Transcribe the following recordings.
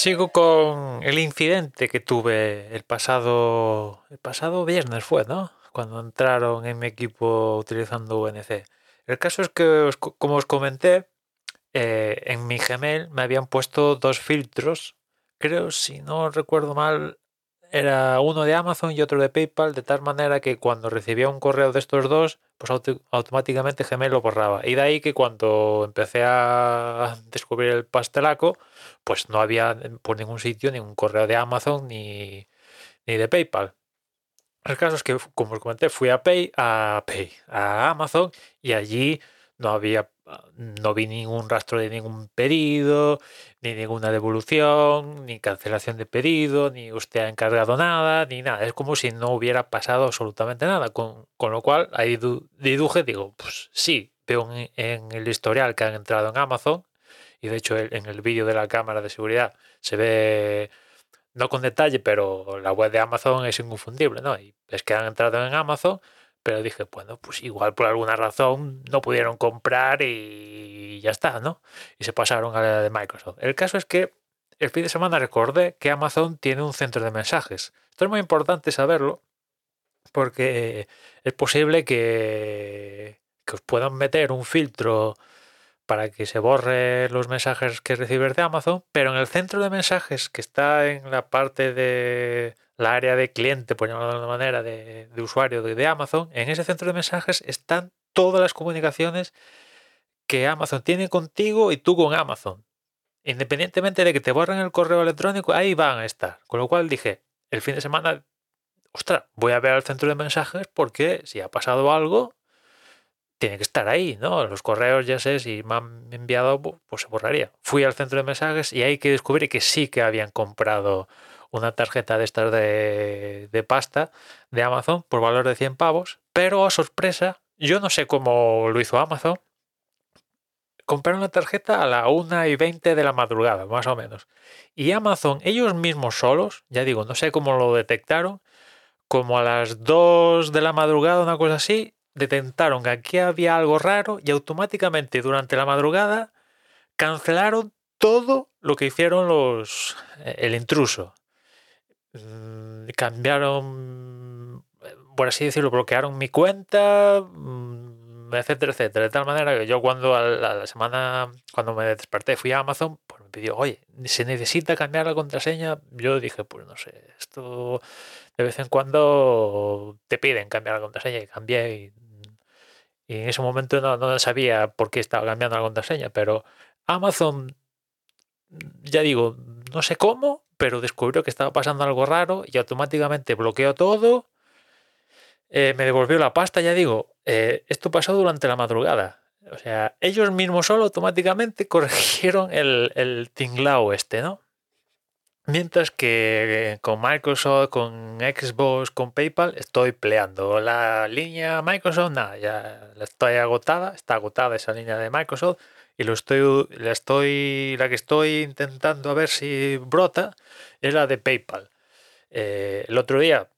Sigo con el incidente que tuve el pasado, el pasado viernes fue, ¿no? Cuando entraron en mi equipo utilizando UNC. El caso es que, os co- como os comenté, eh, en mi Gmail me habían puesto dos filtros. Creo, si no recuerdo mal, era uno de Amazon y otro de PayPal, de tal manera que cuando recibía un correo de estos dos, pues auto- automáticamente Gmail lo borraba. Y de ahí que cuando empecé a descubrir el pastelaco, pues no había por ningún sitio ningún correo de Amazon ni, ni de PayPal. El caso es que, como os comenté, fui a Pay, a Pay, a Amazon y allí no había, no vi ningún rastro de ningún pedido, ni ninguna devolución, ni cancelación de pedido, ni usted ha encargado nada, ni nada. Es como si no hubiera pasado absolutamente nada. Con, con lo cual, ahí du- deduje, digo, pues sí, veo en, el historial que han entrado en Amazon, y de hecho en el vídeo de la cámara de seguridad se ve, no con detalle, pero la web de Amazon es inconfundible, ¿no? Y es que han entrado en Amazon, pero dije, bueno, pues igual por alguna razón no pudieron comprar y ya está, ¿no? Y se pasaron a la de Microsoft. El caso es que el fin de semana recordé que Amazon tiene un centro de mensajes. Esto es muy importante saberlo porque es posible que, que os puedan meter un filtro para que se borre los mensajes que recibes de Amazon, pero en el centro de mensajes que está en la parte de la área de cliente, por llamarlo de alguna manera, de, usuario de, Amazon, en ese centro de mensajes están todas las comunicaciones que Amazon tiene contigo y tú con Amazon. Independientemente de que te borren el correo electrónico, ahí van a estar. Con lo cual dije, el fin de semana, ostras, voy a ver al centro de mensajes porque si ha pasado algo, tiene que estar ahí, ¿no? Los correos, ya sé, si me han enviado, pu- pues se borraría. Fui al centro de mensajes y ahí que descubrí que sí que habían comprado una tarjeta de estas de, pasta de Amazon por valor de 100 pavos, pero a sorpresa, yo no sé cómo lo hizo Amazon, compraron la tarjeta a la 1 y 20 de la madrugada, más o menos. Y Amazon, ellos mismos solos, ya digo, no sé cómo lo detectaron, como a las 2 de la madrugada, una cosa así, detectaron que aquí había algo raro y automáticamente durante la madrugada cancelaron todo lo que hicieron los eh, el intruso. Mm, Cambiaron, eh, por así decirlo, bloquearon mi cuenta, mm, etcétera, etcétera. De tal manera que yo cuando a la semana, cuando me desperté, fui a Amazon, pues me pidió, oye, se necesita cambiar la contraseña. Yo dije, pues no sé, esto de vez en cuando te piden cambiar la contraseña y cambié y, y en ese momento no, no sabía por qué estaba cambiando la contraseña, pero Amazon, ya digo, no sé cómo, pero descubrió que estaba pasando algo raro y automáticamente bloqueó todo, eh, me devolvió la pasta, ya digo, eh, esto pasó durante la madrugada. O sea, ellos mismos solo automáticamente corrigieron el, el tinglao este, ¿no? Mientras que eh, con Microsoft, con Xbox, con PayPal estoy peleando. La línea Microsoft, nada, ya la estoy agotada, está agotada esa línea de Microsoft y lo estoy, la estoy, la que estoy intentando a ver si brota es la de PayPal. Eh, el otro día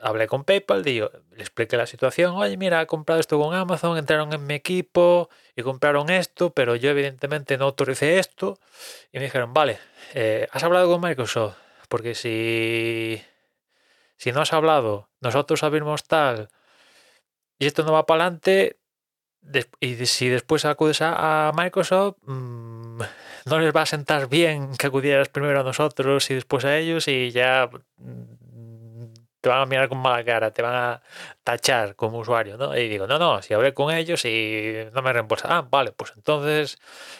hablé con PayPal, digo, le expliqué la situación, oye, mira, he comprado esto con Amazon, entraron en mi equipo y compraron esto, pero yo evidentemente no autoricé esto. Y me dijeron, vale, eh, ¿has hablado con Microsoft? Porque si, si no has hablado, nosotros abrimos tal y esto no va para adelante, y si después acudes a, Microsoft, mmm, no les va a sentar bien que acudieras primero a nosotros y después a ellos y ya mmm, te van a mirar con mala cara, te van a tachar como usuario, ¿no? Y digo, no, no, si hablé con ellos y no me reembolsan, ah, vale, pues entonces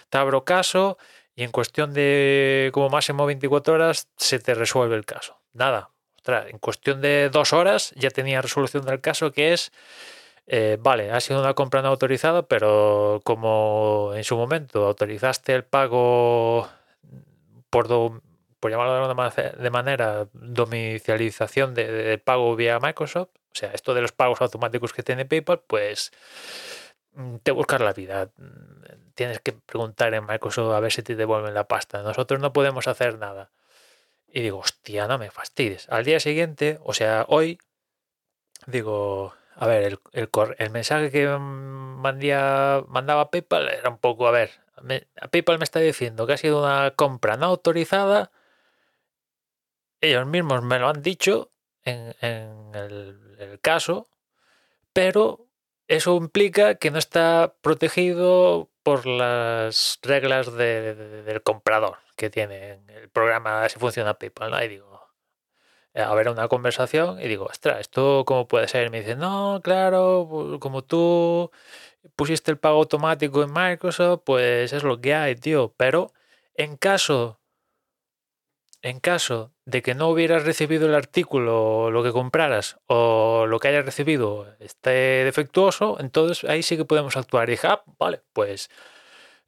te abro caso y en cuestión de como máximo 24 horas se te resuelve el caso. Nada, ostras, en cuestión de dos horas ya tenía resolución del caso que es, eh, vale, ha sido una compra no autorizada, pero como en su momento autorizaste el pago por, do, por llamarlo de, una, de manera, domicilización de, pago vía Microsoft, o sea, esto de los pagos automáticos que tiene PayPal, pues te buscas la vida. Tienes que preguntar en Microsoft a ver si te devuelven la pasta. Nosotros no podemos hacer nada. Y digo, hostia, no me fastidies. Al día siguiente, o sea, hoy, digo, a ver, el, el, el mensaje que mandía, mandaba PayPal era un poco, a ver, me, PayPal me está diciendo que ha sido una compra no autorizada, ellos mismos me lo han dicho en, el, caso, pero eso implica que no está protegido por las reglas de- de- del comprador que tiene el programa si funciona PayPal, ¿no? Y digo, a ver una conversación y digo, ostras, ¿esto cómo puede ser? Y me dice, no, claro, como tú pusiste el pago automático en Microsoft, pues es lo que hay, tío. Pero en caso, en caso de que no hubieras recibido el artículo, lo que compraras, o lo que hayas recibido esté defectuoso, entonces ahí sí que podemos actuar. Y dije, ah, vale, pues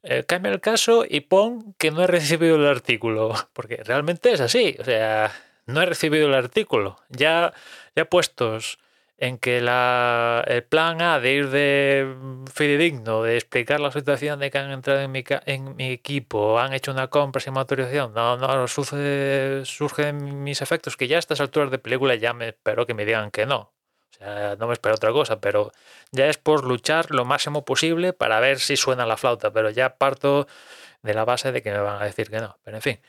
eh, cambia el caso y pon que no he recibido el artículo, porque realmente es así, o sea, no he recibido el artículo. Ya, ya puestos en que el plan A de ir de fidedigno, de explicar la situación de que han entrado en mi, en mi equipo, han hecho una compra sin autorización, no, no sucede, surgen mis efectos, que ya a estas alturas de película ya me espero que me digan que no. O sea, no me espero otra cosa, pero ya es por luchar lo máximo posible para ver si suena la flauta, pero ya parto de la base de que me van a decir que no. Pero en fin.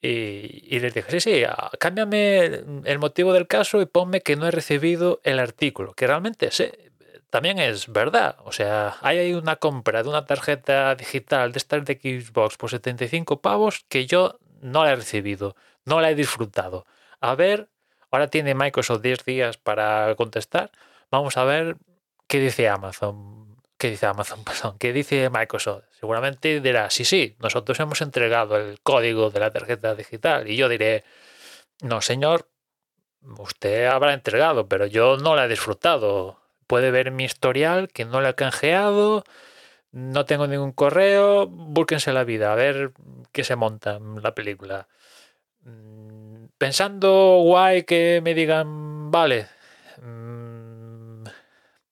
Y, y les dije, sí, sí, ah, cámbiame el motivo del caso y ponme que no he recibido el artículo, que realmente sí, también es verdad. O sea, hay una compra de una tarjeta digital de estas de Xbox por 75 pavos que yo no la he recibido, no la he disfrutado. A ver, ahora tiene Microsoft 10 días para contestar. Vamos a ver qué dice Amazon. ¿Qué dice Amazon? ¿qué dice Microsoft? Seguramente dirá, sí, sí, nosotros hemos entregado el código de la tarjeta digital. Y yo diré, no, señor, usted habrá entregado, pero yo no la he disfrutado. Puede ver mi historial que no la he canjeado, no tengo ningún correo, búsquense la vida, a ver qué se monta la película. Mm, Pensando guay que me digan, vale,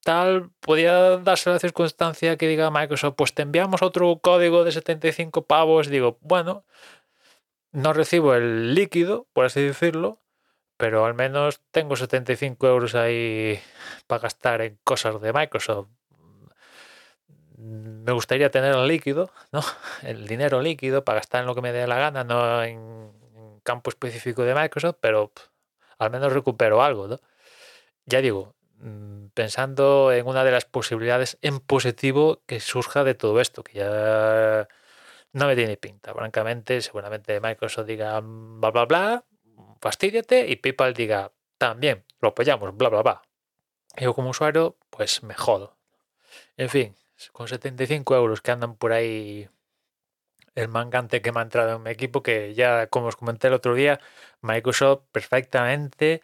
tal, podía darse la circunstancia que diga Microsoft, pues te enviamos otro código de 75 pavos. Digo, bueno, no recibo el líquido, por así decirlo, pero al menos tengo 75 euros ahí para gastar en cosas de Microsoft. Me gustaría tener el líquido, ¿no? El dinero líquido para gastar en lo que me dé la gana, no en un campo específico de Microsoft, pero al menos recupero algo, ¿no? Ya digo, pensando en una de las posibilidades en positivo que surja de todo esto, que ya no me tiene pinta. Francamente, seguramente Microsoft diga mm, bla, bla, bla, fastídiate, y PayPal diga también, lo apoyamos, bla, bla, bla. Yo como usuario, pues me jodo. En fin, con 75 euros que andan por ahí el mangante que me ha entrado en mi equipo, que ya, como os comenté el otro día, Microsoft perfectamente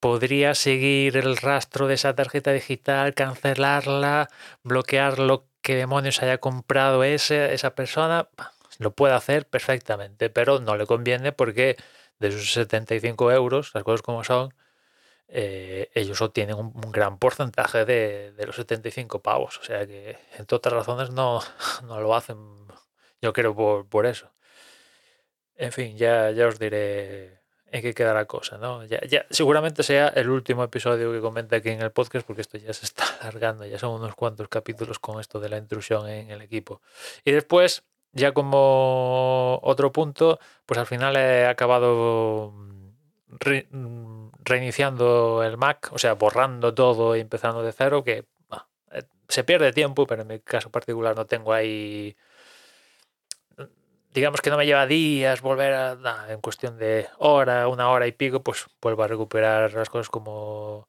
podría seguir el rastro de esa tarjeta digital, cancelarla, bloquear lo que demonios haya comprado ese, esa persona, lo puede hacer perfectamente, pero no le conviene porque de esos 75 euros, las cosas como son, eh, ellos obtienen un, un gran porcentaje de, de, los 75 pavos. O sea que, entre otras razones, no, no lo hacen, yo creo, por, por eso. En fin, ya, ya os diré en qué queda la cosa, ¿no? Ya, ya, seguramente sea el último episodio que comente aquí en el podcast, porque esto ya se está alargando, ya son unos cuantos capítulos con esto de la intrusión en el equipo. Y después, ya como otro punto, pues al final he acabado re, reiniciando el Mac, o sea, borrando todo y empezando de cero, que bah, se pierde tiempo, pero en mi caso particular no tengo ahí digamos que no me lleva días volver a, nah, en cuestión de hora, una hora y pico, pues vuelvo a recuperar las cosas como,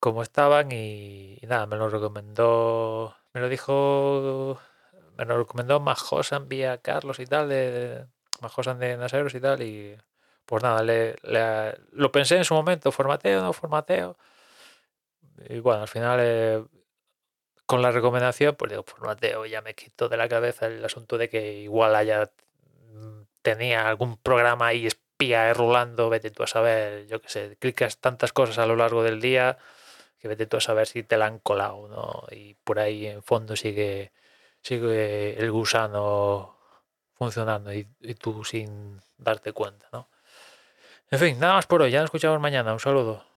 como estaban y, nada, me lo recomendó, me lo dijo, me lo recomendó Majosan vía Carlos y tal, de, de Majosan de Naseros y tal, y pues nada, le, le, lo pensé en su momento, formateo, no formateo, y bueno, al final eh, con la recomendación, pues digo, formateo, ya me quito de la cabeza el asunto de que igual haya tenía algún programa ahí espía rulando, vete tú a saber, yo qué sé, clicas tantas cosas a lo largo del día que vete tú a saber si te la han colado, ¿no? Y por ahí en fondo sigue, sigue el gusano funcionando y, y tú sin darte cuenta, ¿no? En fin, nada más por hoy, ya nos escuchamos mañana, un saludo.